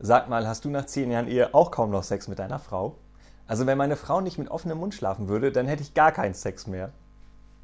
Sag mal, hast du nach zehn Jahren Ehe auch kaum noch Sex mit deiner Frau? Also wenn meine Frau nicht mit offenem Mund schlafen würde, dann hätte ich gar keinen Sex mehr.